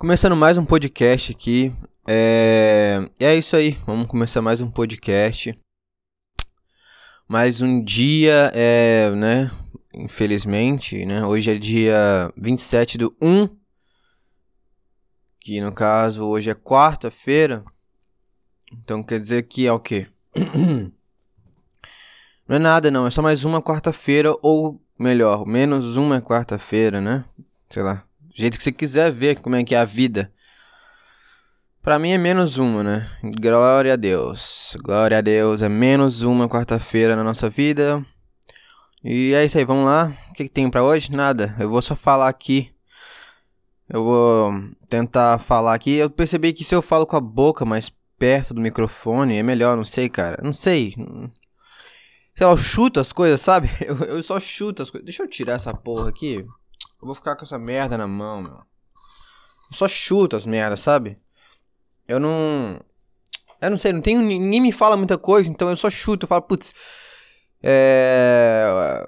Começando mais um podcast aqui. É... É isso aí, vamos começar mais um podcast. Mais um dia, é, né? Infelizmente, né? Hoje é dia 27 do 1. Que no caso hoje é quarta-feira. Então quer dizer que é o quê? Não é nada não, é só mais uma quarta-feira ou melhor, menos uma quarta-feira, né? Sei lá, do jeito que você quiser ver como é que é a vida. Pra mim é menos uma, né? Glória a Deus. Glória a Deus. É menos uma quarta-feira na nossa vida. E é isso aí, vamos lá. O que, que tem para hoje? Nada. Eu vou só falar aqui. Eu vou tentar falar aqui. Eu percebi que se eu falo com a boca mais perto do microfone é melhor, não sei, cara. Não sei. Sei lá, eu chuto as coisas, sabe? Eu, eu só chuto as coisas. Deixa eu tirar essa porra aqui. Eu vou ficar com essa merda na mão, meu. Eu só chuto as merdas, sabe? Eu não. Eu não sei, não tenho. Ninguém me fala muita coisa, então eu só chuto. Eu falo, putz. É.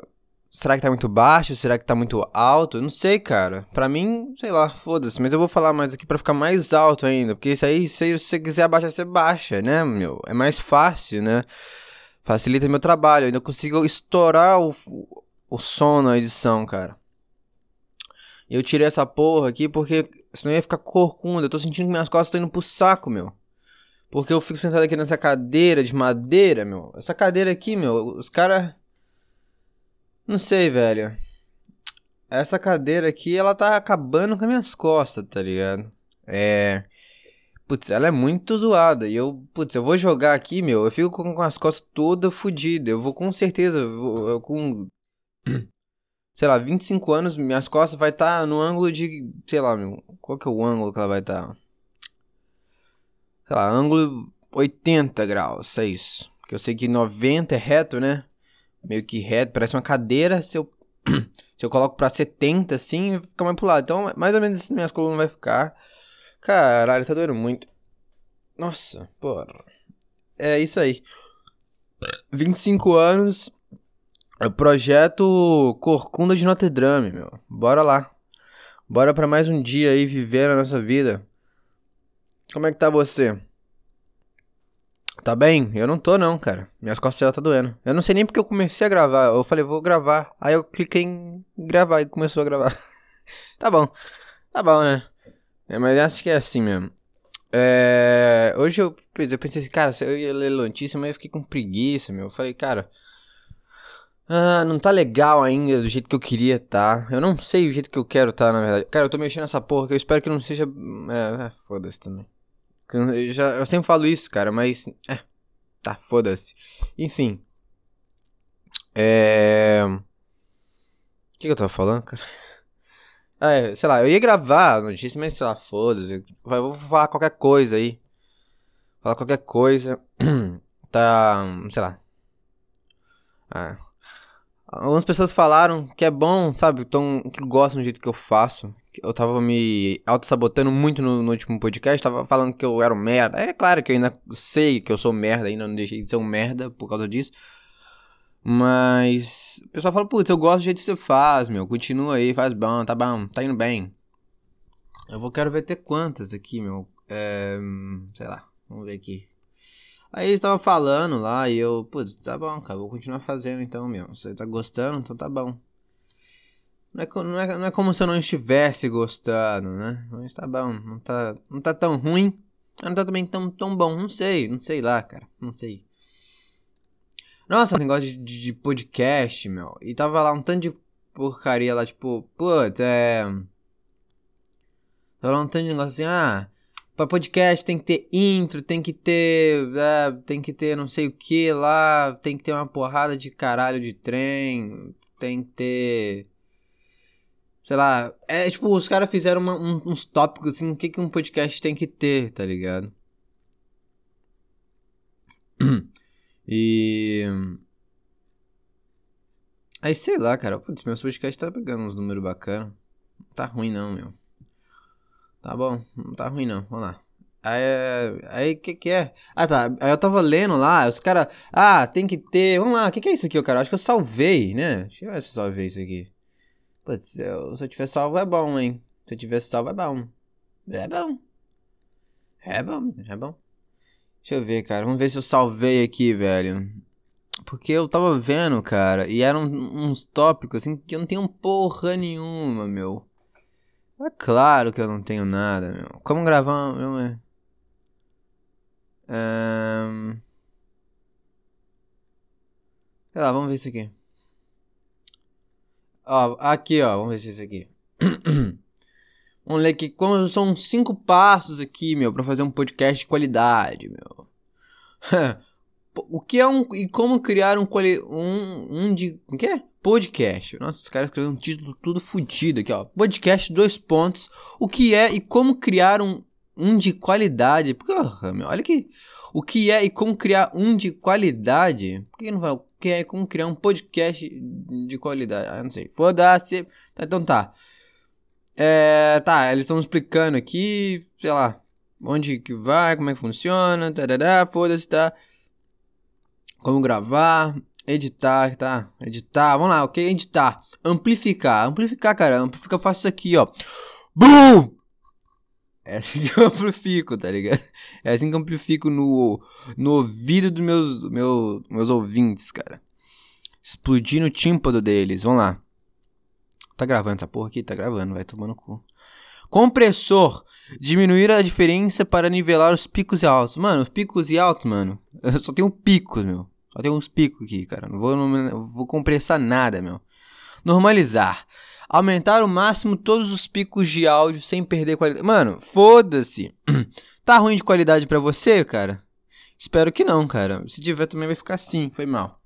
Será que tá muito baixo? Será que tá muito alto? Eu não sei, cara. Pra mim, sei lá, foda-se. Mas eu vou falar mais aqui pra ficar mais alto ainda. Porque isso aí, se você quiser abaixar, você baixa, né, meu? É mais fácil, né? Facilita meu trabalho. Eu ainda consigo estourar o, o som na edição, cara. Eu tirei essa porra aqui porque senão ia ficar corcunda. Eu tô sentindo que minhas costas estão indo pro saco, meu. Porque eu fico sentado aqui nessa cadeira de madeira, meu. Essa cadeira aqui, meu, os caras. Não sei, velho. Essa cadeira aqui, ela tá acabando com as minhas costas, tá ligado? É. Putz, ela é muito zoada. E eu, putz, eu vou jogar aqui, meu. Eu fico com, as costas todas fodidas. Eu vou com certeza. Eu, vou, eu com sei lá, 25 anos, minhas costas vai estar tá no ângulo de, sei lá, meu, qual que é o ângulo que ela vai estar? Tá? Sei lá, ângulo 80 graus, é isso. Porque eu sei que 90 é reto, né? Meio que reto, parece uma cadeira, se eu se eu coloco pra 70 assim, fica mais pro lado. Então, mais ou menos assim minhas colunas vai ficar. Caralho, tá doendo muito. Nossa, porra. É isso aí. 25 anos, é o projeto Corcunda de Notre Dame, meu. Bora lá. Bora para mais um dia aí viver a nossa vida. Como é que tá você? Tá bem? Eu não tô não, cara. Minhas costas já tá doendo. Eu não sei nem porque eu comecei a gravar. Eu falei, vou gravar. Aí eu cliquei em gravar e começou a gravar. tá bom. Tá bom, né? É, mas acho que é assim mesmo. É... Hoje eu, eu pensei assim, cara, eu ia ler notícia, mas eu fiquei com preguiça, meu. Eu falei, cara, ah, não tá legal ainda do jeito que eu queria tá. Eu não sei o jeito que eu quero tá, na verdade. Cara, eu tô mexendo nessa porra que eu espero que não seja. É, é foda-se também. Eu, já, eu sempre falo isso, cara, mas. É. Tá, foda-se. Enfim. É. O que, que eu tava falando, cara? Ah, é, sei lá, eu ia gravar a notícia, mas sei lá, foda-se. Vou falar qualquer coisa aí. Falar qualquer coisa. tá. Sei lá. Ah. Algumas pessoas falaram que é bom, sabe? Tão, que gostam do jeito que eu faço. Eu tava me auto-sabotando muito no, no, último podcast, tava falando que eu era um merda. É claro que eu ainda sei que eu sou merda, ainda não deixei de ser um merda por causa disso. Mas o pessoal fala, putz, eu gosto do jeito que você faz, meu. Continua aí, faz bom, tá bom, tá indo bem. Eu vou quero ver ter quantas aqui, meu. É, sei lá, vamos ver aqui. Aí eles estavam falando lá e eu, putz, tá bom, cara, vou continuar fazendo então, meu. Você tá gostando, então tá bom. Não é, não, é, não é como se eu não estivesse gostando, né? Mas tá bom, não tá, não tá tão ruim, não tá também tão, tão bom. Não sei, não sei lá, cara, não sei. Nossa, negócio de, de, de podcast, meu. E tava lá um tanto de porcaria lá, tipo, putz, é. Tava lá um tanto de negócio assim, ah. Pra podcast tem que ter intro, tem que ter. É, tem que ter não sei o que lá, tem que ter uma porrada de caralho de trem, tem que ter. Sei lá, é tipo, os caras fizeram uma, um, uns tópicos assim, o que, que um podcast tem que ter, tá ligado? E. Aí sei lá, cara, putz, meus podcasts tá pegando uns números bacanas. Tá ruim não, meu. Tá bom, não tá ruim não, vamos lá. Aí, aí que que é? Ah tá, aí eu tava lendo lá, os caras, ah, tem que ter, vamos lá, o que que é isso aqui, cara? Acho que eu salvei, né? Deixa eu ver se eu salvei isso aqui. Putz, se eu tiver salvo é bom, hein? Se eu tiver salvo é bom. É bom. É bom, é bom. Deixa eu ver, cara. Vamos ver se eu salvei aqui, velho. Porque eu tava vendo, cara, e eram uns tópicos assim que eu não tenho porra nenhuma, meu. É claro que eu não tenho nada, meu. Como gravar. Meu. Um... Sei lá, vamos ver isso aqui. Ó, aqui, ó. Vamos ver se é isso aqui. vamos ler aqui. Como são cinco passos aqui, meu, pra fazer um podcast de qualidade, meu. o que é um. E como criar um. Um, um de. O que é? Podcast. Nossa, os caras escreveram um título tudo fodido aqui, ó. Podcast, dois pontos. O que é e como criar um, um de qualidade. Porra, meu, olha aqui. O que é e como criar um de qualidade. Por que não fala o que é e como criar um podcast de qualidade? Ah, não sei. Foda-se. Tá, então tá. É, tá, eles estão explicando aqui, sei lá, onde que vai, como é que funciona, tarará, foda-se, tá. Como gravar, editar, tá? Editar, vamos lá, ok? Editar, amplificar, amplificar, cara, amplificar, eu faço isso aqui, ó. BUM! É assim que eu amplifico, tá ligado? É assim que eu amplifico no, no ouvido dos meus, meus, meus ouvintes, cara. Explodindo o tímpano deles. Vamos lá. Tá gravando essa porra aqui? Tá gravando, vai tomando cu. Compressor. Diminuir a diferença para nivelar os picos e altos. Mano, os picos e altos, mano. Eu só tenho picos, meu. Só tem uns picos aqui, cara. Não vou, não vou compressar nada, meu. Normalizar. Aumentar o máximo todos os picos de áudio sem perder qualidade. Mano, foda-se. tá ruim de qualidade para você, cara? Espero que não, cara. Se tiver também vai ficar assim. Foi mal.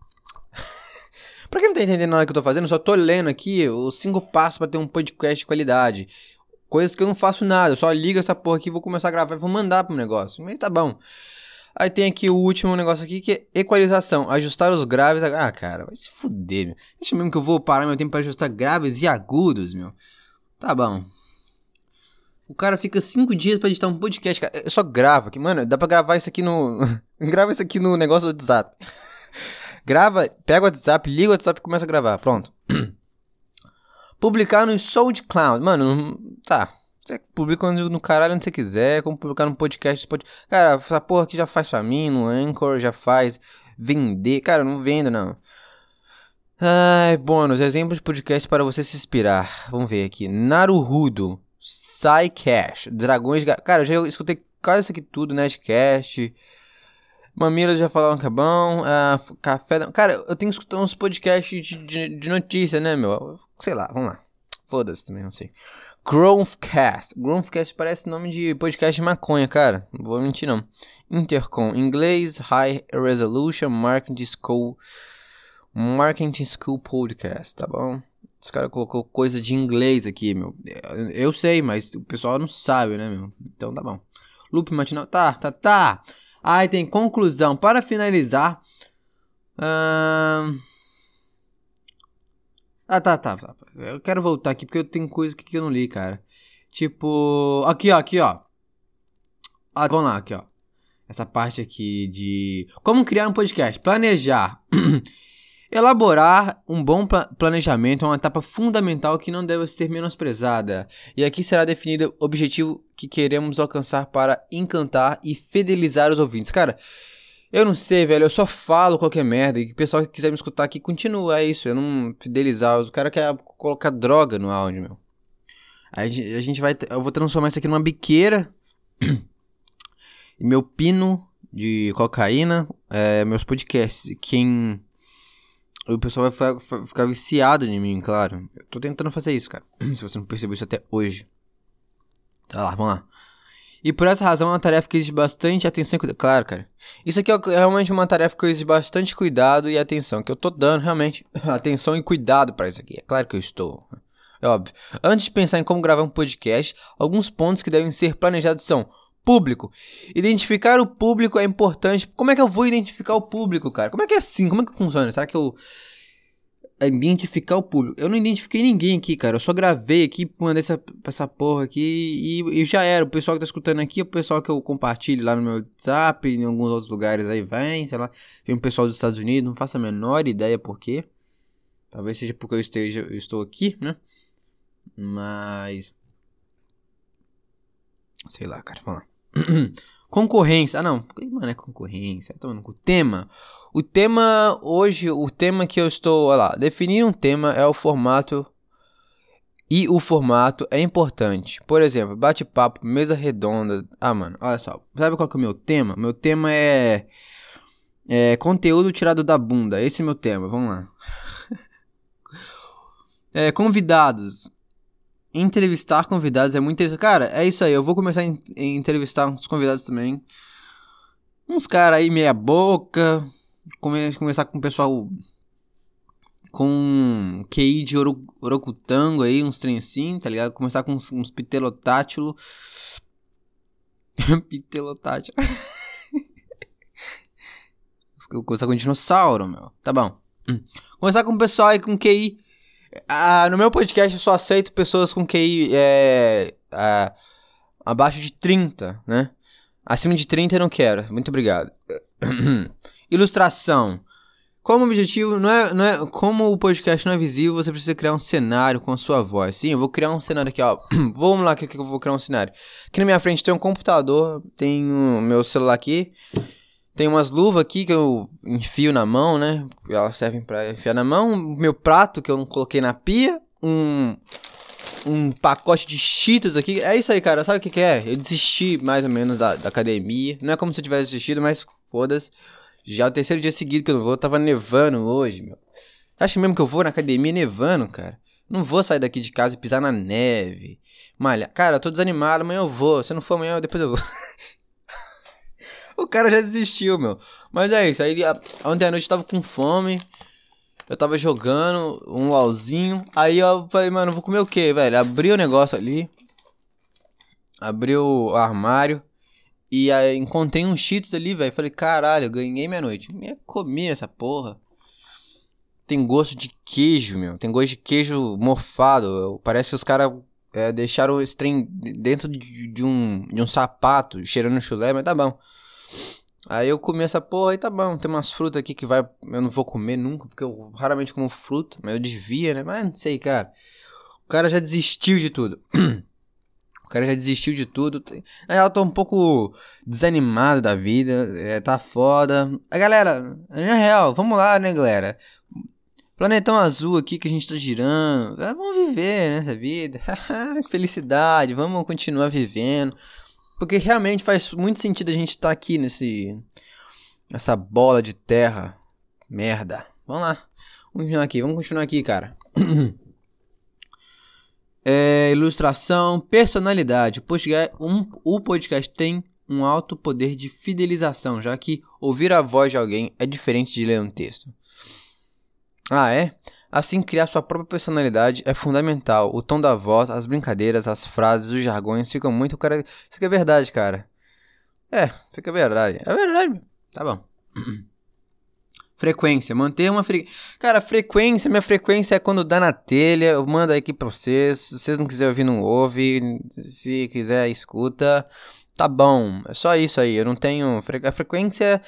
pra quem não tá entendendo nada que eu tô fazendo, só tô lendo aqui os cinco passos para ter um podcast de qualidade. Coisas que eu não faço nada. Eu só ligo essa porra aqui, vou começar a gravar e vou mandar pro negócio. Mas tá bom. Aí tem aqui o último negócio aqui que é equalização. Ajustar os graves. Ah, cara, vai se fuder, meu. Deixa mesmo que eu vou parar meu tempo pra ajustar graves e agudos, meu. Tá bom. O cara fica cinco dias pra editar um podcast, cara. Eu só gravo aqui, mano. Dá pra gravar isso aqui no. Grava isso aqui no negócio do WhatsApp. Grava, pega o WhatsApp, liga o WhatsApp e começa a gravar. Pronto. Publicar no SoundCloud. Mano, tá. Você publica no caralho onde você quiser, como publicar no podcast. Pode... Cara, essa porra aqui já faz pra mim, no Anchor já faz. Vender. Cara, não vendo não. Ai, bônus, exemplos de podcast para você se inspirar. Vamos ver aqui. Naruhudo, Psycash, Dragões. Cara, eu já escutei quase isso aqui tudo, Nerdcast. Mamilos já falaram que é bom. Uh, café. Cara, eu tenho que escutar uns podcasts de, de, de notícia, né, meu? Sei lá, vamos lá. Foda-se também, não sei. Growthcast. Growthcast parece nome de podcast de maconha, cara. Não vou mentir, não. Intercom. Inglês. High Resolution Marketing School. Marketing School Podcast, tá bom? Esse cara colocou coisa de inglês aqui, meu. Eu sei, mas o pessoal não sabe, né, meu? Então tá bom. Loop matinal. Tá, tá, tá. Aí tem conclusão. Para finalizar. Uh... Ah, tá, tá, tá. Eu quero voltar aqui porque eu tenho coisa que eu não li, cara. Tipo. Aqui, ó, aqui, ó. Ah, vamos lá, aqui, ó. Essa parte aqui de. Como criar um podcast? Planejar. Elaborar um bom planejamento é uma etapa fundamental que não deve ser menosprezada. E aqui será definido o objetivo que queremos alcançar para encantar e fidelizar os ouvintes. Cara, eu não sei, velho. Eu só falo qualquer merda. E o pessoal que quiser me escutar aqui continua. É isso. Eu não fidelizar. O cara quer colocar droga no áudio, meu. Aí a gente vai. Eu vou transformar isso aqui numa biqueira. meu pino de cocaína. É, meus podcasts. Quem. O pessoal vai ficar viciado em mim, claro. Eu tô tentando fazer isso, cara. Se você não percebeu isso até hoje. Tá lá, vamos lá. E por essa razão é uma tarefa que exige bastante atenção e cuidado. Claro, cara. Isso aqui é realmente uma tarefa que exige bastante cuidado e atenção. Que eu tô dando realmente atenção e cuidado para isso aqui. É claro que eu estou. É óbvio. Antes de pensar em como gravar um podcast, alguns pontos que devem ser planejados são público. Identificar o público é importante. Como é que eu vou identificar o público, cara? Como é que é assim? Como é que funciona? Será que eu identificar o público. Eu não identifiquei ninguém aqui, cara. Eu só gravei aqui, mandei essa, essa porra aqui e, e já era. O pessoal que tá escutando aqui é o pessoal que eu compartilho lá no meu WhatsApp, em alguns outros lugares aí vem, sei lá. Tem um pessoal dos Estados Unidos, não faço a menor ideia por quê. Talvez seja porque eu esteja, eu estou aqui, né? Mas Sei lá, cara, vamos lá. Concorrência. Ah, não. Mano, é concorrência. Tô no tema. O tema hoje, o tema que eu estou, olha lá, definir um tema é o formato e o formato é importante. Por exemplo, bate-papo, mesa redonda. Ah, mano, olha só. Sabe qual que é o meu tema? Meu tema é é conteúdo tirado da bunda. Esse é meu tema. Vamos lá. é, convidados entrevistar convidados é muito interessante. Cara, é isso aí. Eu vou começar a entrevistar uns convidados também. Uns caras aí meia boca. Come começar com o pessoal com QI de oro orocutango aí, uns trem assim, tá ligado? Começar com uns, uns pitelotátilo. pitelotátilo. Começar com dinossauro, meu. Tá bom. Começar com o pessoal aí com QI ah, no meu podcast eu só aceito pessoas com QI é, é, abaixo de 30, né? Acima de 30 eu não quero. Muito obrigado. Ilustração. Como objetivo, não é, não é, como o podcast não é visível, você precisa criar um cenário com a sua voz. Sim, eu vou criar um cenário aqui, ó. Vamos lá que, que eu vou criar um cenário. Aqui na minha frente tem um computador, tem o meu celular aqui. Tem umas luvas aqui que eu enfio na mão, né? Elas servem para enfiar na mão. Meu prato que eu não coloquei na pia. Um, um pacote de cheetos aqui. É isso aí, cara. Sabe o que, que é? Eu desisti mais ou menos da, da academia. Não é como se eu tivesse desistido, mas foda-se. Já é o terceiro dia seguido que eu não vou. Tava nevando hoje, meu. Acha mesmo que eu vou na academia nevando, cara? Não vou sair daqui de casa e pisar na neve. Malha, cara, eu tô desanimado, amanhã eu vou. Se não for amanhã, depois eu vou. o cara já desistiu, meu. Mas é isso. Aí ontem à noite eu tava com fome. Eu tava jogando um LOLzinho. Aí eu falei, mano, vou comer o que, velho? Abri o negócio ali. Abri o armário. E aí encontrei uns cheetos ali, velho. Falei, caralho, ganhei minha noite. Me comi essa porra. Tem gosto de queijo, meu. Tem gosto de queijo morfado. Parece que os caras é, deixaram esse trem dentro de, de, um, de um sapato, cheirando chulé, mas tá bom. Aí eu comi essa porra e tá bom. Tem umas frutas aqui que vai. Eu não vou comer nunca, porque eu raramente como fruta, mas eu desvia, né? Mas não sei, cara. O cara já desistiu de tudo. O cara já desistiu de tudo. Na real, tô um pouco desanimado da vida. É, tá foda. A galera, na real, vamos lá, né, galera? Planetão azul aqui que a gente tá girando. É, vamos viver né, vida. que felicidade. Vamos continuar vivendo. Porque realmente faz muito sentido a gente estar tá aqui nesse. Essa bola de terra. Merda. Vamos lá. Vamos continuar aqui. Vamos continuar aqui, cara. é, ilustração, personalidade. Podcast, um, o podcast tem um alto poder de fidelização, já que ouvir a voz de alguém é diferente de ler um texto. Ah, é? Assim, criar sua própria personalidade é fundamental. O tom da voz, as brincadeiras, as frases, os jargões ficam muito cara. Isso aqui é verdade, cara. É, fica verdade. É verdade. Tá bom. Frequência, manter uma frequência. Cara, frequência, minha frequência é quando dá na telha, eu mando aqui pra vocês. Se vocês não quiserem ouvir, não ouve. Se quiser, escuta. Tá bom, é só isso aí. Eu não tenho. A frequência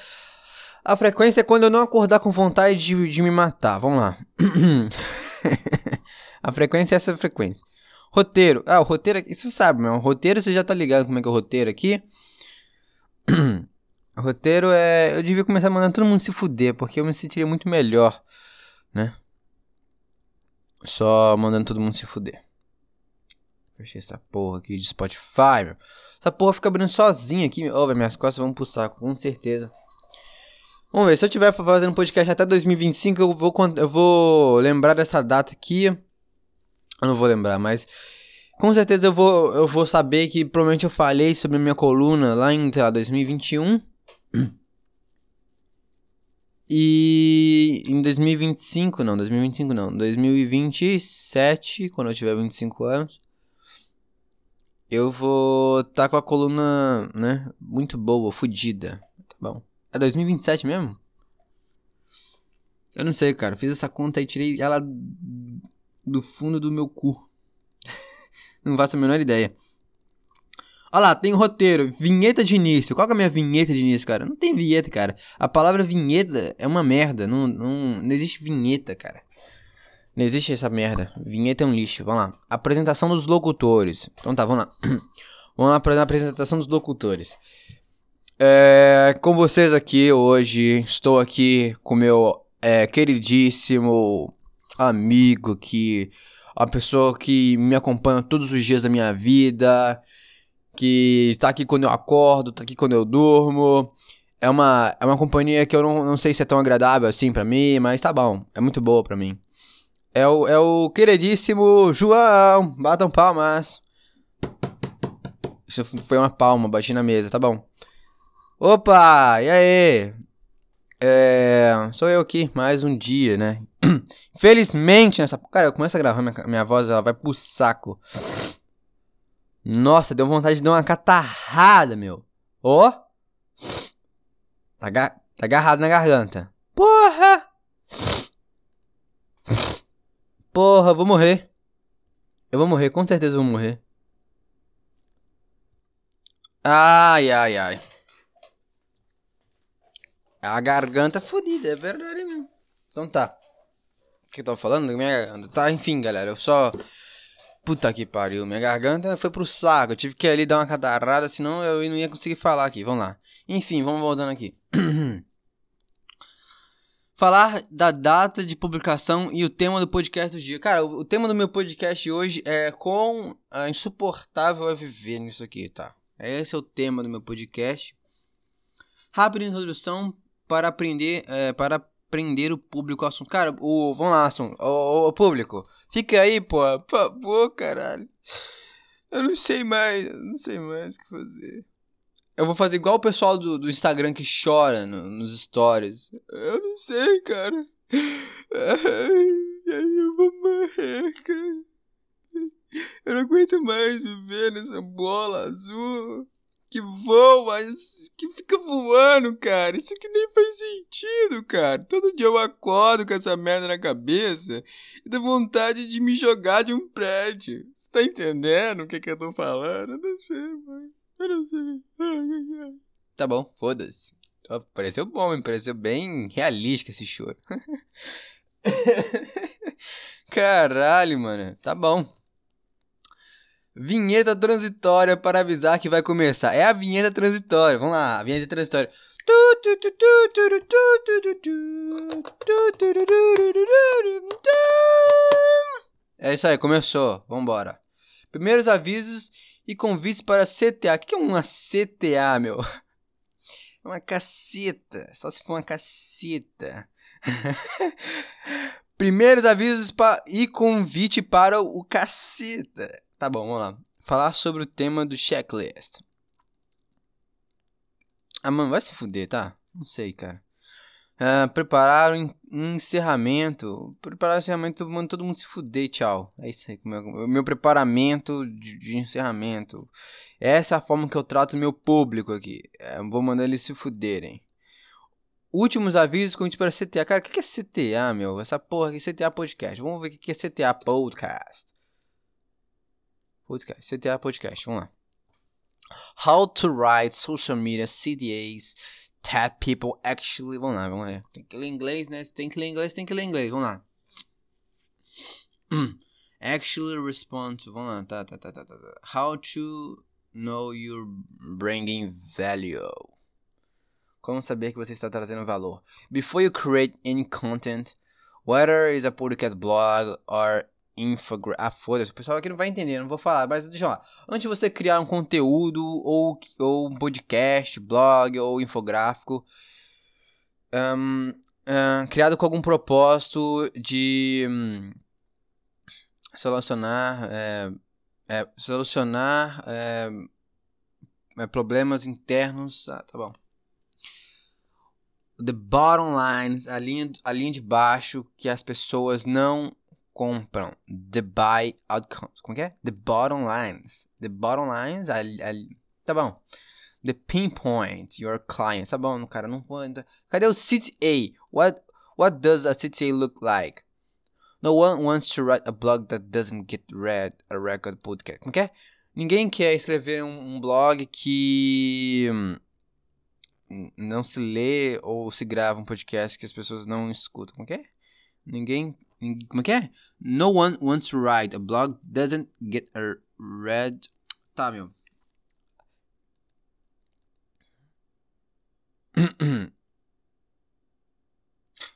a frequência é quando eu não acordar com vontade de, de me matar. Vamos lá. a frequência é essa frequência. Roteiro. Ah, o roteiro aqui. Você sabe, meu. O roteiro você já tá ligado como é que é o roteiro aqui. o roteiro é. Eu devia começar mandando todo mundo se fuder, porque eu me sentiria muito melhor, né? Só mandando todo mundo se fuder. Fechei essa porra aqui de Spotify, meu. Essa porra fica abrindo sozinha aqui. Ó, oh, minhas costas vão pro saco, com certeza. Vamos ver, se eu tiver fazendo podcast até 2025, eu vou, eu vou lembrar dessa data aqui. Eu não vou lembrar, mas com certeza eu vou, eu vou saber que provavelmente eu falei sobre minha coluna lá em, sei lá, 2021. E em 2025, não, 2025 não, 2027, quando eu tiver 25 anos, eu vou estar tá com a coluna, né, muito boa, fodida, tá bom? É 2027 mesmo? Eu não sei, cara. Fiz essa conta e tirei ela do fundo do meu cu. não faço a menor ideia. Olha lá, tem um roteiro, vinheta de início. Qual que é a minha vinheta de início, cara? Não tem vinheta, cara. A palavra vinheta é uma merda. Não, não, não existe vinheta, cara. Não existe essa merda. Vinheta é um lixo. Vamos lá. Apresentação dos locutores. Então tá, vamos lá. Vamos lá para a apresentação dos locutores. É, com vocês aqui hoje, estou aqui com meu é, queridíssimo amigo que a pessoa que me acompanha todos os dias da minha vida, que tá aqui quando eu acordo, tá aqui quando eu durmo. É uma, é uma companhia que eu não, não sei se é tão agradável assim para mim, mas tá bom, é muito boa para mim. É o, é o queridíssimo João, batam palmas. Isso foi uma palma, bati na mesa, tá bom. Opa, e aí? É, sou eu aqui, mais um dia, né? Felizmente nessa. Cara, eu começo a gravar, minha, minha voz ela vai pro saco. Nossa, deu vontade de dar uma catarrada, meu. Ó. Oh. Tá, tá agarrado na garganta. Porra! Porra, vou morrer. Eu vou morrer, com certeza eu vou morrer. Ai, ai, ai. A garganta fodida, é verdade mesmo. Então tá. O que eu tava falando? Minha garganta. Tá, enfim, galera. Eu só. Puta que pariu. Minha garganta foi pro saco. Eu tive que ali dar uma catarrada, senão eu não ia conseguir falar aqui. Vamos lá. Enfim, vamos voltando aqui. Falar da data de publicação e o tema do podcast do dia. Cara, o, tema do meu podcast hoje é com a insuportável a viver nisso aqui, tá? Esse é o tema do meu podcast. Rápida introdução para aprender, é, para aprender o público ao assunto. Cara, o, vamos lá, assunto. O, o, público, fica aí, pô, por favor, caralho. Eu não sei mais, eu não sei mais o que fazer. Eu vou fazer igual o pessoal do, do Instagram que chora no, nos stories. Eu não sei, cara. Ai, ai, eu vou morrer, cara. Eu não aguento mais viver nessa bola azul que voa, que fica voando, cara. Isso aqui nem faz sentido, cara. Todo dia eu acordo com essa merda na cabeça e dá vontade de me jogar de um prédio. Você tá entendendo o que, que eu tô falando? Eu não sei, mãe. Eu não sei. Ai, ai, ai. Tá bom, foda-se. Pareceu bom, me pareceu bem realístico esse choro. Caralho, mano. Tá bom. Vinheta transitória para avisar que vai começar. É a vinheta transitória. Vamos lá, a vinheta transitória. É isso aí, começou. Vambora. Primeiros avisos e convites para CTA. O que é uma CTA, meu? É uma caceta. Só se for uma caceta. Primeiros avisos e convite para o caceta. Tá bom, vamos lá. Falar sobre o tema do checklist. Ah, mano, vai se fuder, tá? Não sei, cara. Uh, preparar um encerramento. Preparar o encerramento, mano, todo mundo se fuder, tchau. É isso aí. Meu, meu preparamento de, de, encerramento. Essa é a forma que eu trato meu público aqui. É, vou mandar eles se fuderem. Últimos avisos com para CTA. Cara, o que é CTA, meu? Essa porra aqui, CTA Podcast. Vamos ver o que é CTA Podcast. Podcast. CTA Podcast. Vamos lá. How to write social media CDAs that people actually. Vamos lá, vamos lá. Tem que ler inglês, né? Tem que ler inglês, tem que ler inglês. Vamos lá. actually respond to. Vamos lá. Tá, tá, tá, tá, tá. How to know you're bringing value. Como saber que você está trazendo valor? Before you create any content, whether it's a podcast blog or infographic. Ah, foda-se, o pessoal aqui não vai entender, não vou falar, mas deixa eu falar. Antes de você criar um conteúdo, ou, ou um podcast, blog, ou infográfico, um, um, criado com algum propósito de um, solucionar, é, é, solucionar é, problemas internos. Ah, tá bom. The bottom lines, a linha, a linha de baixo que as pessoas não compram. The buy outcomes. Como que é? The bottom lines. The bottom lines. A, a, tá bom. The pinpoint your clients. Tá bom, cara. Não vou Cadê o CTA? What, what does a CTA look like? No one wants to write a blog that doesn't get read a record podcast. Como que é? Ninguém quer escrever um, um blog que hum, não se lê ou se grava um podcast que as pessoas não escutam. Como que é? Ninguém Okay? No one wants to write a blog doesn't get a read. Tá, meu.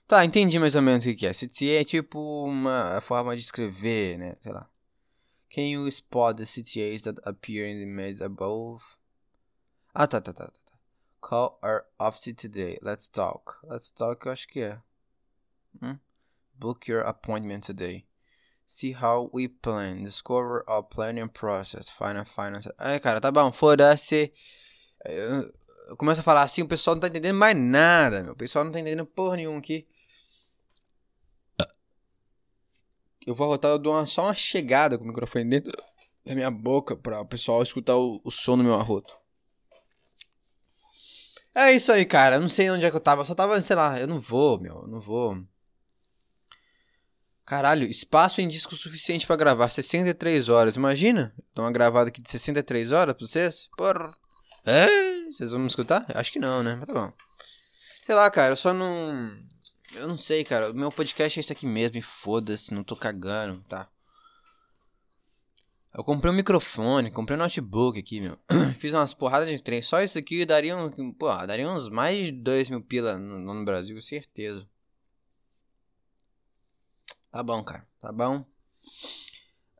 tá, entendi mais ou menos o que é. CT é tipo uma forma de escrever, né? Sei lá. Can you spot the CTAs that appear in the image above? Ah, tá, tá, tá, tá. Call our office today. Let's talk. Let's talk, eu acho que é. Hum? Book your appointment today. See how we plan. Discover our planning process. Final finance. Ai, cara, tá bom. Foda-se. Eu, eu começo a falar assim, o pessoal não tá entendendo mais nada, meu. O pessoal não tá entendendo porra nenhuma aqui. Eu vou rotar, eu dou uma, só uma chegada com o microfone dentro da minha boca para o pessoal escutar o, o som do meu arroto. É isso aí, cara. Eu não sei onde é que eu tava. Eu só tava, sei lá, eu não vou, meu. Eu não vou. Caralho, espaço em disco suficiente para gravar 63 horas. Imagina? Dá uma gravada aqui de 63 horas pra vocês? Porra. É? Vocês vão me escutar? Acho que não, né? Mas tá bom. Sei lá, cara, eu só não. Eu não sei, cara. Meu podcast é esse aqui mesmo e foda-se, não tô cagando, tá? Eu comprei um microfone, comprei um notebook aqui, meu. Fiz umas porradas de trem. Só isso aqui daria, um, pô, daria uns mais de 2 mil pila no, no Brasil, certeza. Tá bom, cara. Tá bom.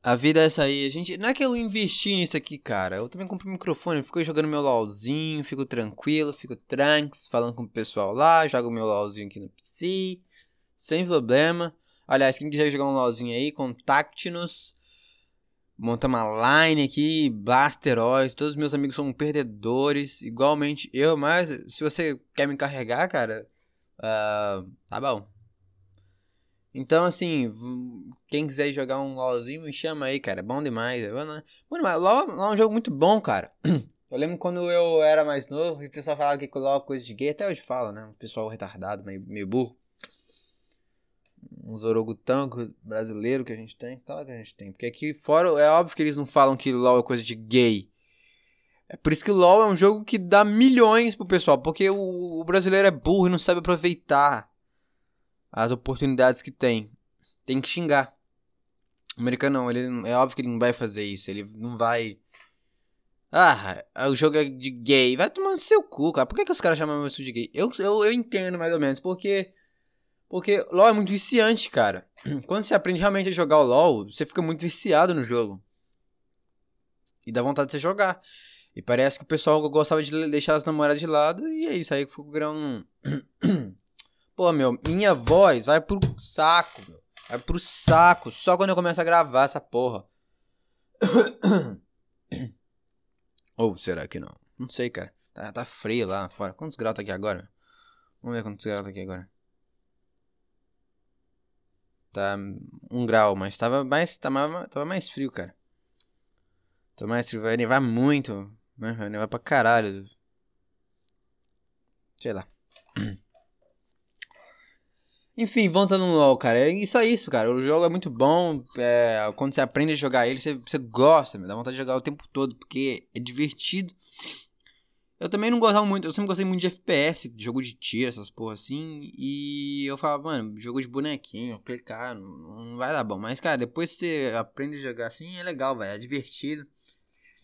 A vida é essa aí. A gente. Não é que eu investi nisso aqui, cara. Eu também comprei um microfone. Fico jogando meu LOLzinho, fico tranquilo, fico tranks, falando com o pessoal lá, jogo meu LOLzinho aqui no PC. Sem problema. Aliás, quem quiser jogar um LOLzinho aí, contacte-nos. Monta uma line aqui, Blasteroids. Todos os meus amigos são perdedores. Igualmente eu, mas se você quer me encarregar, cara. Uh, tá bom. Então, assim, quem quiser jogar um LOLzinho, me chama aí, cara. É bom demais. É demais. LOL, LOL é um jogo muito bom, cara. Eu lembro quando eu era mais novo e o pessoal falava que LOL é coisa de gay. Até hoje fala, né? Um pessoal retardado, meio, meio burro. Um zorogutango brasileiro que a gente tem. Claro que a gente tem. Porque aqui fora é óbvio que eles não falam que LOL é coisa de gay. É por isso que LoL é um jogo que dá milhões pro pessoal. Porque o, o brasileiro é burro e não sabe aproveitar as oportunidades que tem. Tem que xingar. O americano não, ele é óbvio que ele não vai fazer isso, ele não vai. Ah, o jogo é de gay. Vai tomar no seu cu, cara. Por que, que os caras chamam isso de gay? Eu, eu, eu entendo mais ou menos, porque. Porque LOL é muito viciante, cara. Quando você aprende realmente a jogar o LOL, você fica muito viciado no jogo. E dá vontade de você jogar. E parece que o pessoal gostava de deixar as namoradas de lado. E é isso aí que ficou grão. Pô, meu, minha voz vai pro saco, meu. Vai pro saco. Só quando eu começo a gravar essa porra. Ou será que não? Não sei, cara. Tá, tá frio lá fora. Quantos graus tá aqui agora? Vamos ver quantos graus tá aqui agora. Tá um grau, mas tava mais, tava, tava mais frio, cara. Tava mais frio. Vai nevar muito. Né? Vai nevar pra caralho. Sei lá. Enfim, voltando no LoL, cara, é isso é isso, cara. O jogo é muito bom. É, quando você aprende a jogar ele, você, você gosta, me dá vontade de jogar o tempo todo, porque é divertido. Eu também não gostava muito, eu sempre gostei muito de FPS, jogo de tiro, essas porra assim. E eu falava, mano, jogo de bonequinho, clicar, não, não vai dar bom. Mas, cara, depois você aprende a jogar assim, é legal, velho. É divertido.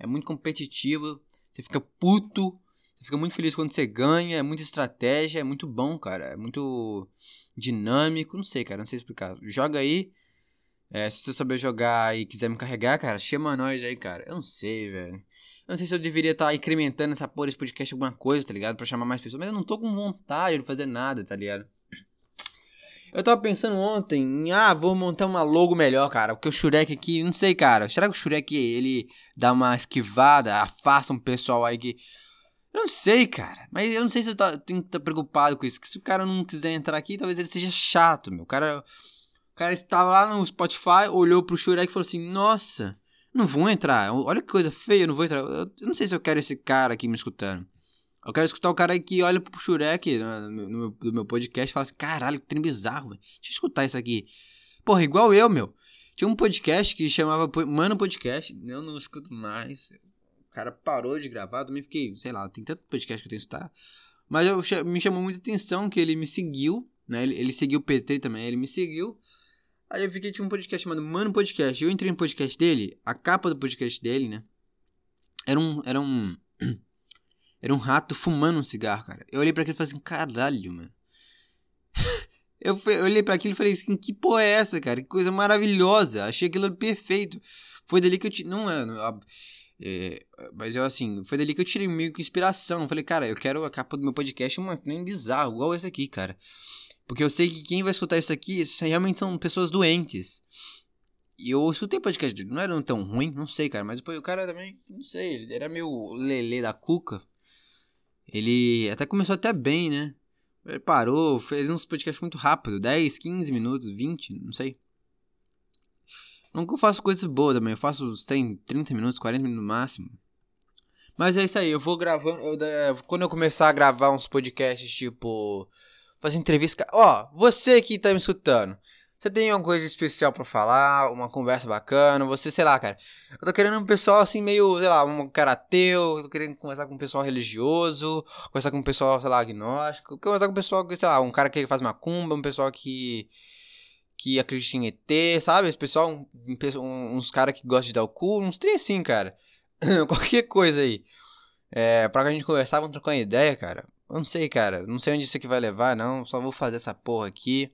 É muito competitivo. Você fica puto. Você fica muito feliz quando você ganha. É muita estratégia. É muito bom, cara. É muito dinâmico, não sei, cara, não sei explicar. Joga aí. É, se você saber jogar e quiser me carregar, cara, chama nós aí, cara. Eu não sei, velho. Eu não sei se eu deveria estar tá incrementando essa porra desse podcast alguma coisa, tá ligado? Pra chamar mais pessoas. Mas eu não tô com vontade de fazer nada, tá ligado? Eu tava pensando ontem em, ah, vou montar uma logo melhor, cara. Porque o Shurek aqui, não sei, cara. Será que o Shurek, ele dá uma esquivada, afasta um pessoal aí que eu não sei, cara. Mas eu não sei se eu tô, tenho que estar preocupado com isso. Que se o cara não quiser entrar aqui, talvez ele seja chato, meu. O cara, o cara estava lá no Spotify, olhou pro Shurek e falou assim: Nossa, não vou entrar. Olha que coisa feia, eu não vou entrar. Eu, eu não sei se eu quero esse cara aqui me escutando. Eu quero escutar o cara que olha pro Shurek no, no, no, meu, meu podcast e fala assim: Caralho, que trem bizarro, velho. Deixa eu escutar isso aqui. Porra, igual eu, meu. Tinha um podcast que chamava Mano Podcast. Eu não escuto mais cara parou de gravar, também fiquei, sei lá, tem tanto podcast que eu tenho que estar. Mas eu, me chamou muita atenção que ele me seguiu, né? Ele, ele seguiu o PT também, ele me seguiu. Aí eu fiquei, tinha um podcast chamado Mano Podcast. Eu entrei no podcast dele, a capa do podcast dele, né? Era um. Era um. Era um rato fumando um cigarro, cara. Eu olhei para aquele e falei assim, caralho, mano. Eu, eu olhei para aquilo e falei assim, que porra é essa, cara? Que coisa maravilhosa. Achei aquilo perfeito. Foi dali que eu... Não é... É, mas eu assim, foi dali que eu tirei meio que inspiração. Falei, cara, eu quero a capa do meu podcast uma nem bizarro, igual esse aqui, cara. Porque eu sei que quem vai escutar isso aqui realmente são pessoas doentes. E eu escutei podcast dele, não era tão ruim, não sei, cara. Mas depois o cara também, não sei, ele era meio lelê da cuca. Ele até começou até bem, né? Ele parou, fez uns podcasts muito rápido 10, 15 minutos, 20, não sei. Nunca eu faço coisas boas também. Eu faço 100, 30 minutos, 40 minutos no máximo. Mas é isso aí, eu vou gravando. Eu, quando eu começar a gravar uns podcasts, tipo. Fazer entrevista. Ó, você que tá me escutando. Você tem alguma coisa especial para falar? Uma conversa bacana? Você, sei lá, cara. Eu tô querendo um pessoal assim, meio, sei lá, um cara ateu. Eu tô querendo conversar com um pessoal religioso. Conversar com um pessoal, sei lá, agnóstico. Conversar com um pessoal, sei lá, um cara que faz macumba. Um pessoal que que acredita em ET, sabe? Esse pessoal, uns caras que gostam de dar o cu, uns três assim, cara. Qualquer coisa aí. É, pra a gente conversar, vamos trocar uma ideia, cara. Eu não sei, cara. Não sei onde isso aqui vai levar, não. Só vou fazer essa porra aqui.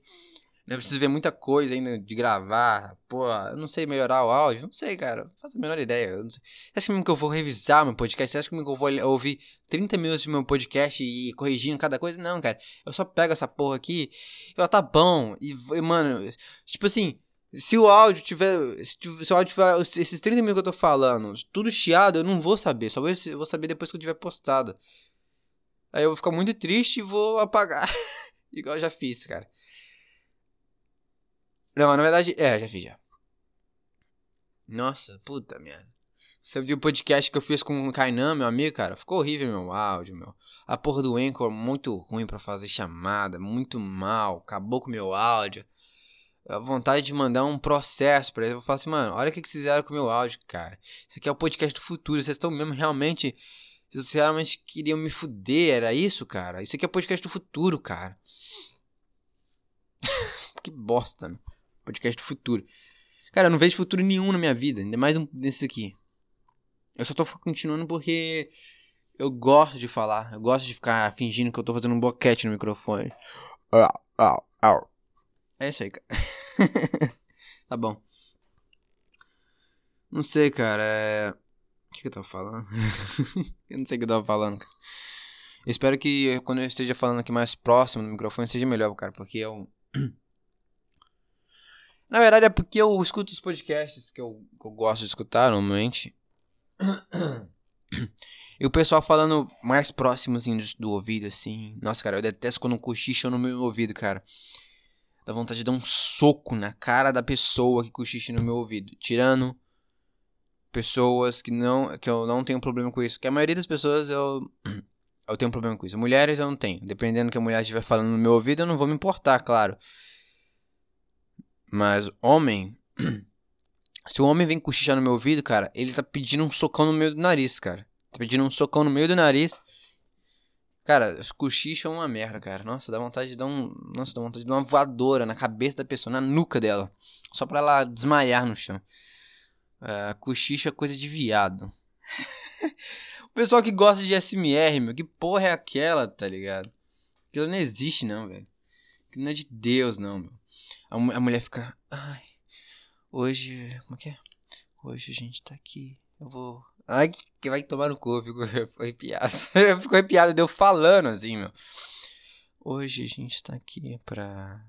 Eu preciso ver muita coisa ainda de gravar. Pô, eu não sei melhorar o áudio. Não sei, cara. Não faço a menor ideia. Você acha que eu vou revisar meu podcast? Você acha que eu vou ouvir 30 minutos do meu podcast e corrigindo cada coisa? Não, cara. Eu só pego essa porra aqui e falo, tá bom. E, mano, tipo assim, se o áudio tiver. Se o áudio tiver. Esses 30 minutos que eu tô falando, tudo chiado, eu não vou saber. Só vou saber depois que eu tiver postado. Aí eu vou ficar muito triste e vou apagar. Igual eu já fiz, cara. Não, na verdade, é, já fiz já. Nossa, puta merda. Você viu o podcast que eu fiz com o Kainan, meu amigo, cara? Ficou horrível meu áudio, meu. A porra do Anchor muito ruim para fazer chamada, muito mal, acabou com meu áudio. A vontade de mandar um processo pra ele. Eu falo assim, mano, olha o que, vocês fizeram com meu áudio, cara. Isso aqui é o podcast do futuro. Vocês estão mesmo realmente. Vocês realmente queriam me fuder, era isso, cara? Isso aqui é o podcast do futuro, cara. que bosta, né? Podcast do futuro. Cara, eu não vejo futuro nenhum na minha vida, ainda mais nesse aqui. Eu só tô continuando porque eu gosto de falar. Eu gosto de ficar fingindo que eu tô fazendo um boquete no microfone. É isso aí, cara. tá bom. Não sei, cara. É... O que, que eu tava falando? eu não sei o que eu tava falando. Eu espero que quando eu esteja falando aqui mais próximo do microfone seja melhor, cara, porque eu. Na verdade é porque eu escuto os podcasts que eu, que eu gosto de escutar normalmente. E o pessoal falando mais próximo assim do, do, ouvido, assim. Nossa, cara, eu detesto quando cochicha no meu ouvido, cara. Dá vontade de dar um soco na cara da pessoa que cochicha no meu ouvido. Tirando pessoas que não. que eu não tenho problema com isso. Que a maioria das pessoas eu. Eu tenho problema com isso. Mulheres eu não tenho. Dependendo do que a mulher estiver falando no meu ouvido, eu não vou me importar, claro. Mas homem. Se o homem vem cochichar no meu ouvido, cara, ele tá pedindo um socão no meio do nariz, cara. Tá pedindo um socão no meio do nariz. Cara, os cochichos é uma merda, cara. Nossa, dá vontade de dar um. Nossa, dá vontade de dar uma voadora na cabeça da pessoa, na nuca dela. Só pra ela desmaiar no chão. Uh, cochicho é coisa de viado. o pessoal que gosta de SMR, meu, que porra é aquela, tá ligado? Aquilo não existe, não, velho. Aquilo não é de Deus, não, meu. A, a mulher fica. Ai. Hoje. Como é que é? Hoje a gente tá aqui. Eu vou. Ai, que vai tomar no cu. Fico, eu fico arrepiado. eu fico arrepiado, deu falando assim, meu. Hoje a gente tá aqui pra.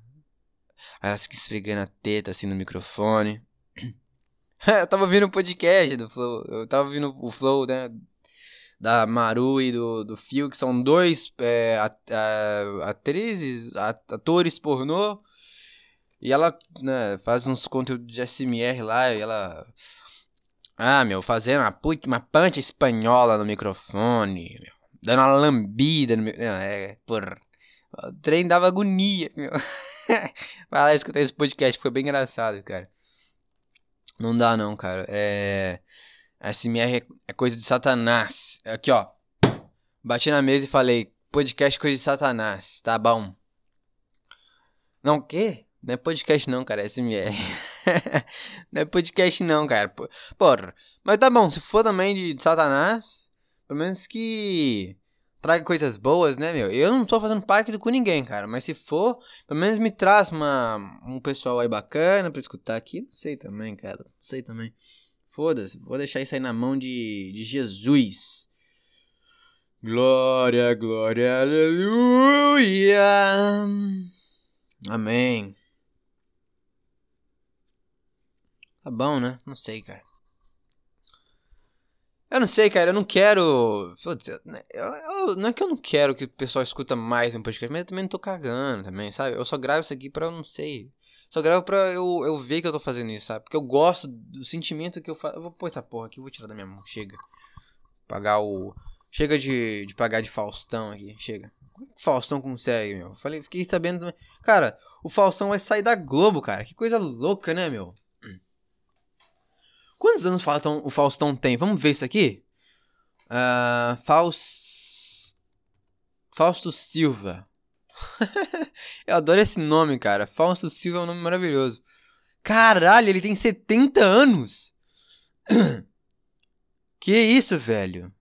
Aí ela fica esfregando a teta assim no microfone. eu tava ouvindo o um podcast do Flow. Eu tava ouvindo o Flow, né? Da Maru e do, do Phil, que são dois é, atrizes, atores pornô e ela né, faz uns conteúdos de SMR lá e ela. Ah, meu, fazendo uma, puta, uma pancha espanhola no microfone, meu, dando uma lambida no microfone. É, por. O trem dava agonia, meu. Vai lá escutar esse podcast, foi bem engraçado, cara. Não dá não, cara. É. SMR é coisa de satanás. Aqui, ó. Bati na mesa e falei, podcast coisa de satanás, tá bom. Não, o quê? Não é podcast não, cara, é SMR. não é podcast não, cara. Porra. Mas tá bom, se for também de Satanás, pelo menos que traga coisas boas, né, meu? Eu não tô fazendo pacto com ninguém, cara. Mas se for, pelo menos me traz uma, um pessoal aí bacana pra escutar aqui. Não sei também, cara. Não sei também. Foda-se, vou deixar isso aí na mão de, de Jesus. Glória, glória, aleluia. Amém. Tá bom, né? Não sei, cara. Eu não sei, cara, eu não quero. Putz, eu, eu, não é que eu não quero que o pessoal escuta mais um podcast, mas eu também não tô cagando também, sabe? Eu só gravo isso aqui pra eu não sei. Só gravo pra eu, eu ver que eu tô fazendo isso, sabe? Porque eu gosto do sentimento que eu faço. Eu vou pôr essa porra aqui, vou tirar da minha mão. Chega. Pagar o. Chega de, de pagar de Faustão aqui, chega. Como que Faustão consegue, meu? Falei, fiquei sabendo. Cara, o Faustão vai sair da Globo, cara. Que coisa louca, né, meu? Quantos anos o Faustão tem? Vamos ver isso aqui? Uh, Faust... Fausto Silva. Eu adoro esse nome, cara. Fausto Silva é um nome maravilhoso. Caralho, ele tem 70 anos. que isso, velho?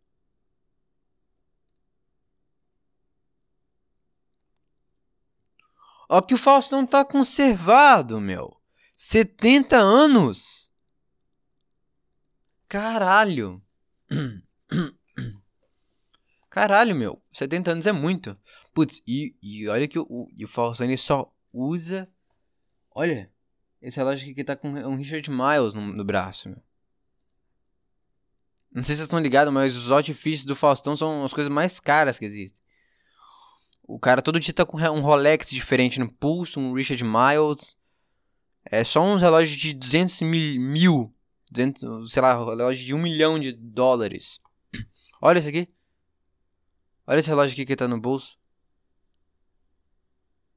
Ó que o Faustão tá conservado, meu. 70 anos. Caralho. Caralho, meu. 70 anos é muito. Putz, e, e olha que o, o, o ele só usa. Olha. Esse relógio aqui tá com um Richard Miles no, no braço, meu. Não sei se vocês estão ligados, mas os artifícios do Faustão são as coisas mais caras que existem. O cara todo dia tá com um Rolex diferente no pulso, um Richard Miles. É só uns relógios de 200 mil, mil 200, sei lá, relógio de um milhão de dólares. Olha isso aqui. Olha esse relógio aqui que tá no bolso.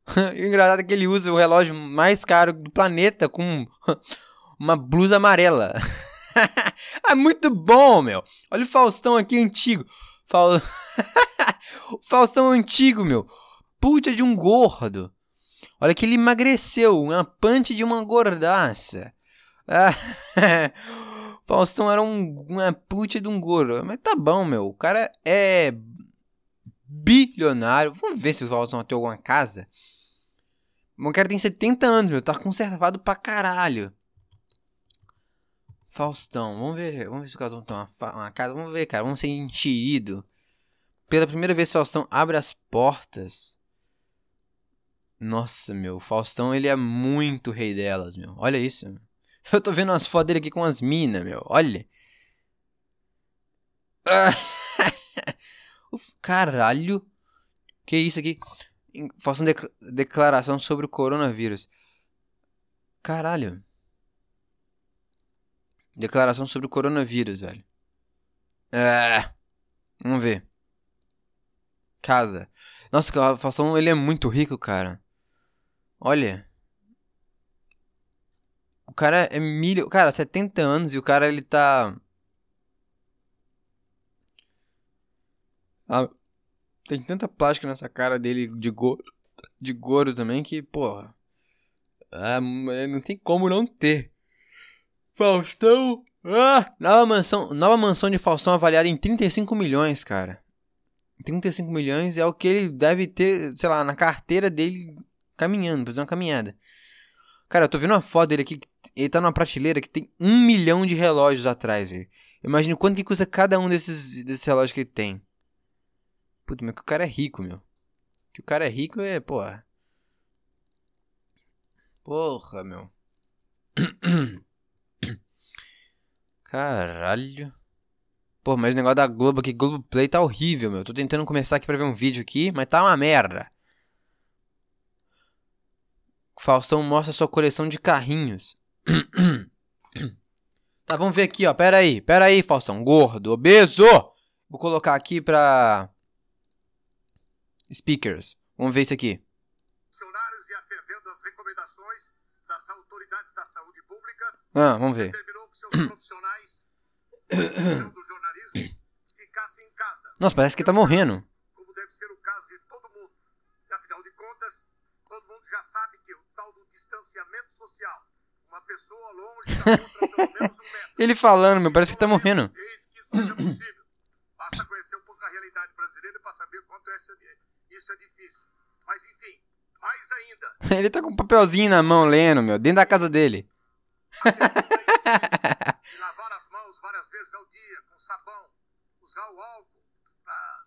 e o engraçado é que ele usa o relógio mais caro do planeta com uma blusa amarela. é muito bom, meu. Olha o Faustão aqui antigo. O Faustão antigo, meu. Puta de um gordo. Olha que ele emagreceu. Uma punch de uma gordaça. Ah, Faustão era um, uma puta de um gordo. Mas tá bom, meu. O cara é bilionário. Vamos ver se o Faustão tem alguma casa. O cara tem 70 anos, meu. Tá conservado pra caralho. Faustão, vamos ver. Vamos ver se o Faustão tem uma, uma, casa. Vamos ver, cara. Vamos ser enchido. Pela primeira vez, o Faustão abre as portas. Nossa, meu. O Faustão, ele é muito rei delas, meu. Olha isso, meu. Eu tô vendo umas fotos dele aqui com as minas, meu. Olha. Caralho. Que isso aqui? Façam de declaração sobre o coronavírus. Caralho. Declaração sobre o coronavírus, velho. É. Vamos ver. Casa. Nossa, o Faustão, ele é muito rico, cara. Olha. O cara é milho. Cara, 70 anos e o cara ele tá. Ah, tem tanta plástica nessa cara dele de, go... de gordo também que, porra. Ah, não tem como não ter. Faustão. Ah, nova mansão, nova mansão de Faustão avaliada em 35 milhões, cara. 35 milhões é o que ele deve ter, sei lá, na carteira dele caminhando, fazer uma caminhada. Cara, eu tô vendo uma foto dele aqui. Ele tá numa prateleira que tem um milhão de relógios atrás, velho. Imagina quanto que custa cada um desses, desses relógios que ele tem. Puta, mas que o cara é rico, meu. Que o cara é rico é, porra. Porra, meu. Caralho. Pô, mas o negócio da Globo aqui, Globo Play tá horrível, meu. Tô tentando começar aqui pra ver um vídeo aqui, mas tá uma merda. Faustão mostra sua coleção de carrinhos. tá, vamos ver aqui, ó. Pera aí, pera aí, Faustão. Gordo, obeso. Vou colocar aqui pra... Speakers. Vamos ver isso aqui. Funcionários e atendendo as recomendações das autoridades da saúde pública. Ah, vamos ver. Determinou que seus profissionais do jornalismo ficassem em casa. Nossa, parece que tá morrendo. Como deve ser o caso de todo mundo. Afinal de contas, Todo mundo já sabe que o tal do distanciamento social, uma pessoa longe da outra pelo menos um metro. Ele falando, meu, parece que tá morrendo. Desde que seja possível. Basta conhecer um pouco a realidade brasileira para saber quanto isso é difícil. Mas enfim, mais ainda. Ele tá com um papelzinho na mão lendo, meu, dentro da casa dele. lavar as mãos várias vezes ao dia com sabão, usar o álcool pra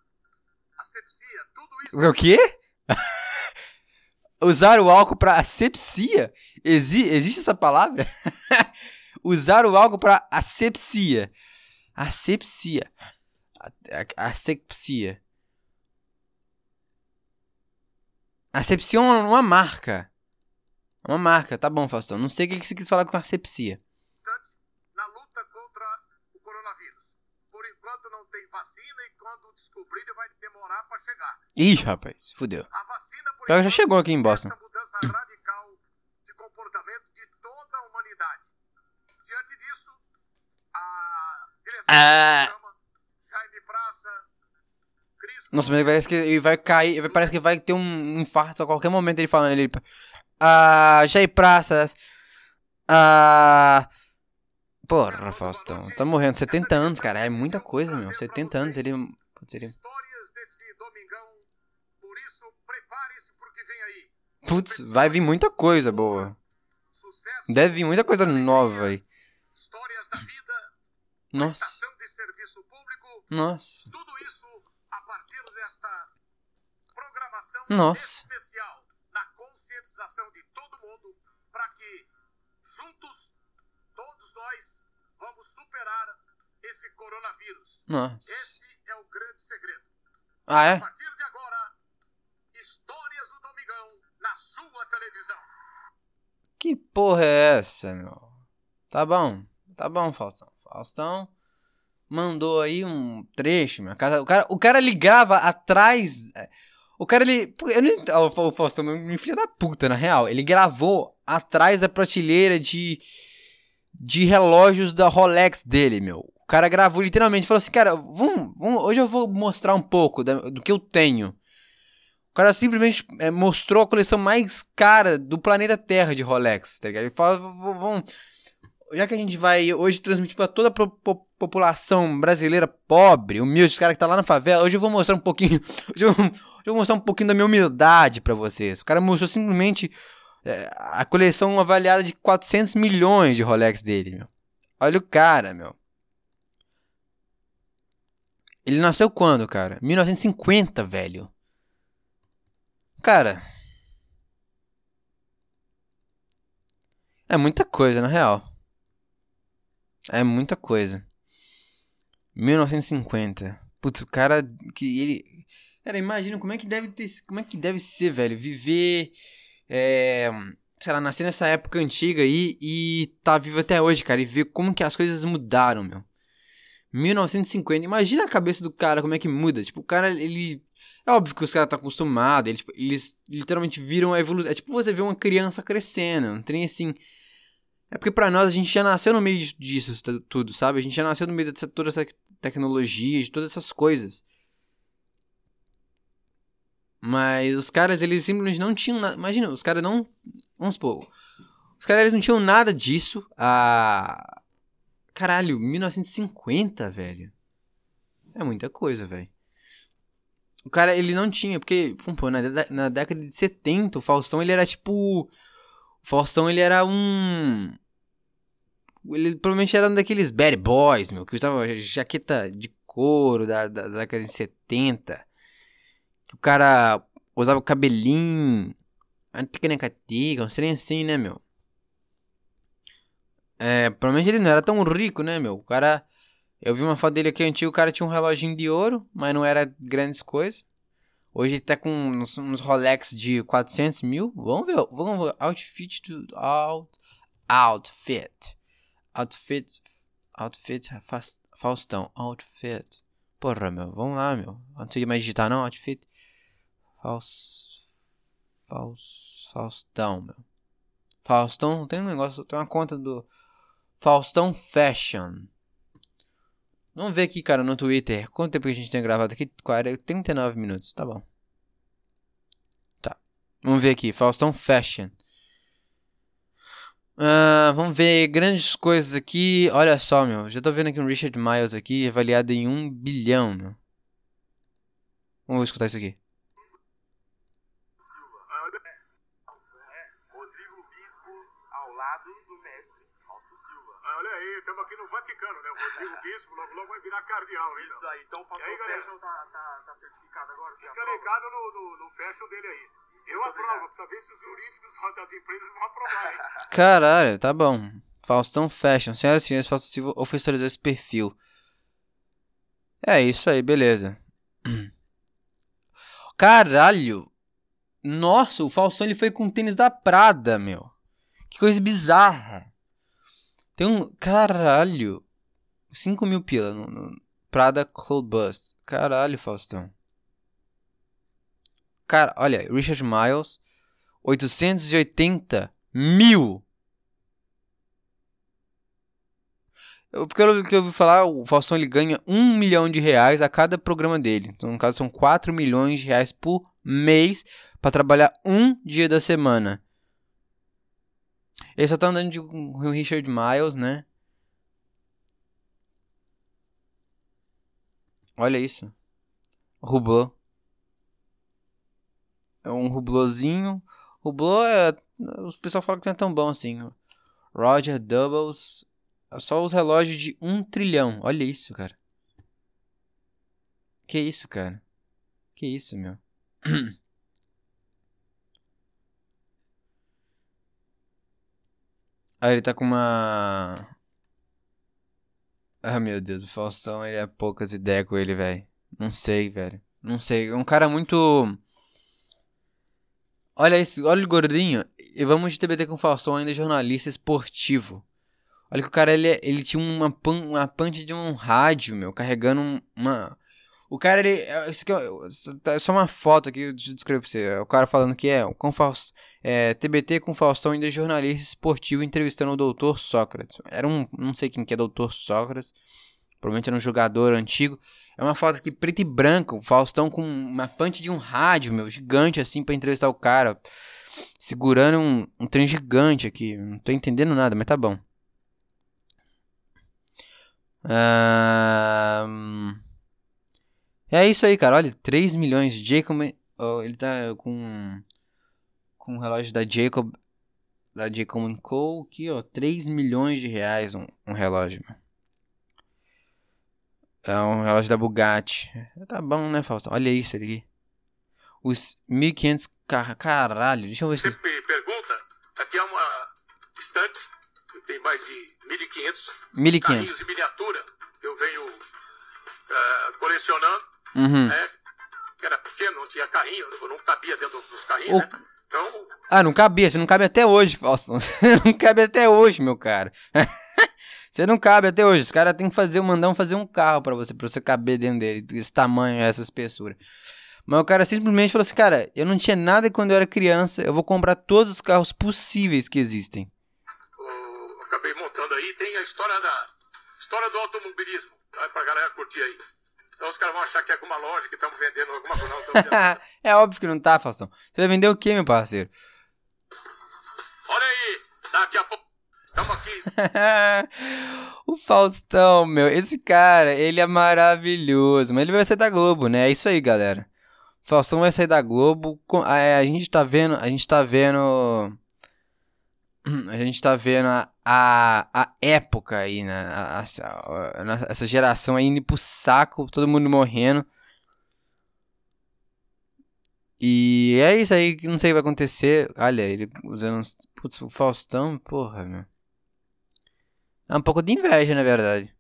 asepsia, tudo isso. O quê? Usar o álcool para asepsia? Exi existe essa palavra? Usar o álcool para asepsia. Asepsia. Asepsia. Asepsia é uma marca. Uma marca, tá bom, Faustão. Não sei o que você quis falar com asepsia. Na luta contra o coronavírus. Por enquanto não tem vacina e quando vai demorar para chegar. Ih, rapaz, fudeu. A vacina por enquanto, já chegou aqui em Boston. mudança radical de comportamento de toda a humanidade. Diante disso, a direção ah. do programa, Jaime Praça, nossa, mas parece que ele vai cair. Parece que vai ter um infarto a qualquer momento ele falando. Ele. Ah, Jair Praças. Ah. Porra, Faustão. Tá morrendo. 70 anos, cara. É muita coisa, meu. 70 anos ele. Putz, ele... Putz, vai vir muita coisa boa. Deve vir muita coisa nova aí. Nossa. Nossa. Tudo isso a partir desta programação Nossa. especial na conscientização de todo mundo para que juntos todos nós vamos superar esse coronavírus. Nossa. Esse é o grande segredo. Ah, é? A partir de agora, histórias do Domingão na sua televisão. Que porra é essa, meu? Tá bom, tá bom, Faustão. Faustão mandou aí um trecho, minha casa. O cara, o cara ligava atrás. É, o cara, ele. Eu não, o Faustão, meu filho da puta, na real. Ele gravou atrás da prateleira de. De relógios da Rolex dele, meu. O cara gravou literalmente. Falou assim, cara, vamos, vamos, hoje eu vou mostrar um pouco da, do que eu tenho. O cara simplesmente é, mostrou a coleção mais cara do planeta Terra de Rolex, tá ligado? Ele fala, vamos já que a gente vai hoje transmitir para toda a po população brasileira pobre, humilde, os caras que tá lá na favela, hoje eu vou mostrar um pouquinho, hoje eu, hoje eu vou mostrar um pouquinho da minha humildade para vocês. O cara mostrou simplesmente a coleção avaliada de 400 milhões de Rolex dele, meu. Olha o cara, meu. Ele nasceu quando, cara? 1950, velho. Cara. É muita coisa, na real. É muita coisa. 1950. Putz, o cara que ele. Cara, imagina como é que deve ter. Como é que deve ser, velho? Viver. É, sei lá, nascer nessa época antiga aí e tá vivo até hoje, cara. E ver como que as coisas mudaram, meu. 1950. Imagina a cabeça do cara, como é que muda. Tipo, o cara, ele. É óbvio que os caras estão tá acostumados. Eles, tipo, eles literalmente viram a evolução. É tipo você ver uma criança crescendo. Não tem assim. É porque para nós a gente já nasceu no meio disso tudo, sabe? A gente já nasceu no meio de toda essa tecnologia, de todas essas coisas. Mas os caras, eles simplesmente não tinham nada. Imagina, os caras não. Vamos supor. Os caras, eles não tinham nada disso a. Caralho, 1950, velho. É muita coisa, velho. O cara, ele não tinha, porque, pô, na, na década de 70, o Faustão, ele era tipo. O Faustão, ele era um. Ele provavelmente era um daqueles bad boys, meu, que usava jaqueta de couro da, da, da década de 70. Que o cara usava o cabelinho, uma pequena catiga, um trem assim, né, meu? É, provavelmente ele não era tão rico, né, meu? O cara. Eu vi uma foto dele aqui antigo, o cara tinha um reloginho de ouro, mas não era grandes coisas. Hoje ele tá com uns, uns Rolex de 400 mil. Vamos ver, vamos ver. Outfit to out, outfit. Outfit. Outfit Faustão. Outfit. Porra, meu. Vamos lá, meu. Não sei mais digitar, não. Outfit. Faust. Faust. Faustão, meu. Faustão. Tem um negócio. Tem uma conta do. Faustão Fashion. Vamos ver aqui, cara, no Twitter. Quanto tempo que a gente tem gravado aqui? 39 minutos. Tá bom. Tá. Vamos ver aqui. Faustão Fashion. Uh, vamos ver grandes coisas aqui. Olha só, meu. Já tô vendo aqui um Richard Miles aqui, avaliado em um bilhão, meu. Vamos escutar isso aqui. Rodrigo Bispo ao lado do mestre Fausto Silva. Ah, olha aí, estamos aqui no Vaticano, né? O Rodrigo Bispo logo, logo vai virar cardeal. Então. Isso aí, então o Fausto Fashion tá, tá, tá certificado agora? Fica ligado no, no, no fashion dele aí. Eu aprovo, precisa ver se os jurídicos das empresas vão aprovar, hein? Caralho, tá bom. Faustão Fashion. Senhoras e senhores, Fausto Silva oficializou esse perfil. É isso aí, beleza. Caralho! Nossa, o Faustão ele foi com tênis da Prada, meu. Que coisa bizarra. Tem um. Caralho! 5 mil pila no, no Prada Cloud Bust. Caralho, Faustão. Cara, olha, Richard Miles, 880 mil. Eu, pelo que eu ouvi falar, o Faustão ele ganha um milhão de reais a cada programa dele. Então, no caso, são 4 milhões de reais por mês para trabalhar um dia da semana. Ele só tá andando de um Richard Miles, né? Olha isso. Rubô. É um rublozinho. Rublô é. Os pessoal falam que não é tão bom assim. Roger Doubles. É só os relógios de um trilhão. Olha isso, cara. Que isso, cara? Que isso, meu? Ah, ele tá com uma. Ah, meu Deus, o Faustão, ele é poucas ideias com ele, velho. Não sei, velho. Não sei. É um cara muito. Olha isso, olha o gordinho. E vamos de TBT com o Faustão, ainda jornalista esportivo. Olha que o cara, ele, ele tinha uma, pan, uma punch de um rádio, meu, carregando uma... O cara, ele... É, isso aqui é, é só uma foto aqui, eu descrever pra você. O cara falando que é, com Faust, é TBT com Faustão, ainda jornalista esportivo, entrevistando o doutor Sócrates. Era um... Não sei quem que é doutor Sócrates. Provavelmente era um jogador antigo. É uma foto aqui preto e branco, o Faustão com uma punch de um rádio, meu, gigante assim para entrevistar o cara. Segurando um, um trem gigante aqui. Não tô entendendo nada, mas tá bom. Um... É isso aí, cara. Olha, 3 milhões. Jacob. Oh, ele tá com. Com o relógio da Jacob. Da Jacob Co. Aqui, ó. 3 milhões de reais um, um relógio, meu. É um relógio da Bugatti. Tá bom, né, Faustão? Olha isso aqui. Os 1.500 car... Caralho, deixa eu ver Você pergunta, aqui é uma estante que tem mais de 1.500 carrinhos de miniatura que eu venho uh, colecionando. Uhum. Né? Era pequeno, não tinha carrinho, não cabia dentro dos carrinhos, o... né? Então... Ah, não cabia, você não cabe até hoje, Faustão. não cabe até hoje, meu cara. Você não cabe até hoje. Os caras têm que fazer, mandar um fazer um carro para você, pra você caber dentro dele. Esse tamanho, essa espessura. Mas o cara simplesmente falou assim, cara, eu não tinha nada quando eu era criança, eu vou comprar todos os carros possíveis que existem. Eu acabei montando aí, tem a história da história do automobilismo, tá? pra galera curtir aí. Então os caras vão achar que é alguma loja que estamos vendendo alguma coisa. Não, é óbvio que não tá, Faustão. Você vai vender o que, meu parceiro? Olha aí, daqui a pouco Aqui. o Faustão, meu, esse cara, ele é maravilhoso. Mas ele vai sair da Globo, né? É isso aí, galera. O Faustão vai sair da Globo. É, a gente tá vendo. A gente tá vendo. A gente tá vendo a, a, a época aí, né? A, a, essa geração aí indo pro saco, todo mundo morrendo. E é isso aí que não sei o que vai acontecer. Olha, ele usando. Putz, o Faustão, porra, meu. É um pouco de inveja, na verdade.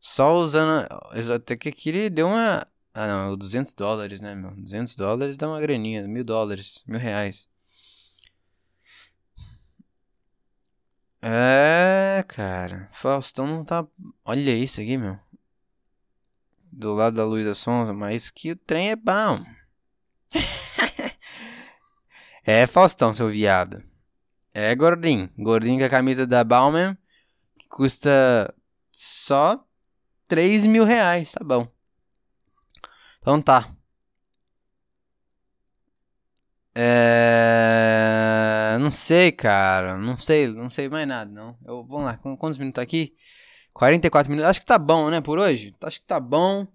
Só usando. Até que aqui ele deu uma. Ah, não, 200 dólares, né, meu? 200 dólares dá uma graninha, mil dólares, mil reais. É, cara. Faustão não tá. Olha isso aqui, meu. Do lado da Luísa Sonza, mas que o trem é bom. é, Faustão, seu viado. É gordinho. Gordinho com a camisa da Bauman custa só 3 mil reais, tá bom. Então tá. É... Não sei, cara. Não sei, não sei mais nada, não. Eu, vamos lá, quantos minutos tá aqui? 44 minutos. Acho que tá bom, né, por hoje? Acho que tá bom.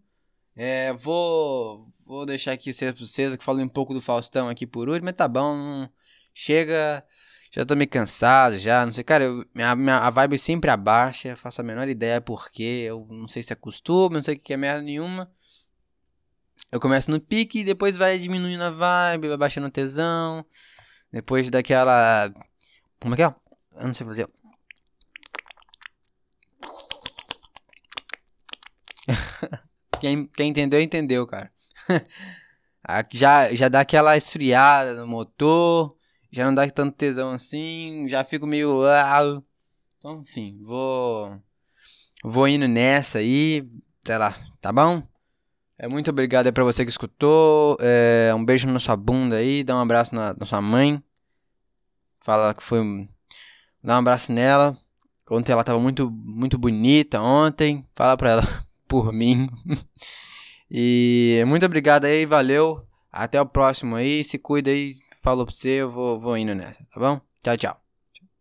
É, vou, vou deixar aqui ser pra vocês que falei um pouco do Faustão aqui por hoje, mas tá bom. Chega. Já tô meio cansado, já, não sei, cara, eu, minha, minha, a vibe sempre abaixa, faço a menor ideia porque, eu não sei se é costume, não sei o que é merda nenhuma. Eu começo no pique, depois vai diminuindo a vibe, vai baixando o tesão, depois daquela... Como é que é? Eu não sei fazer. quem, quem entendeu, entendeu, cara. já, já dá aquela esfriada no motor, já não dá tanto tesão assim, já fico meio. Então, enfim, vou. Vou indo nessa aí, sei lá, tá bom? É, muito obrigado aí pra você que escutou. É, um beijo na sua bunda aí, dá um abraço na, na sua mãe. Fala que foi. Dá um abraço nela. Ontem ela tava muito, muito bonita ontem. Fala pra ela por mim. e muito obrigado aí, valeu. Até o próximo aí. Se cuida aí. Falou pra você, eu vou, vou indo nessa, tá bom? Tchau, tchau.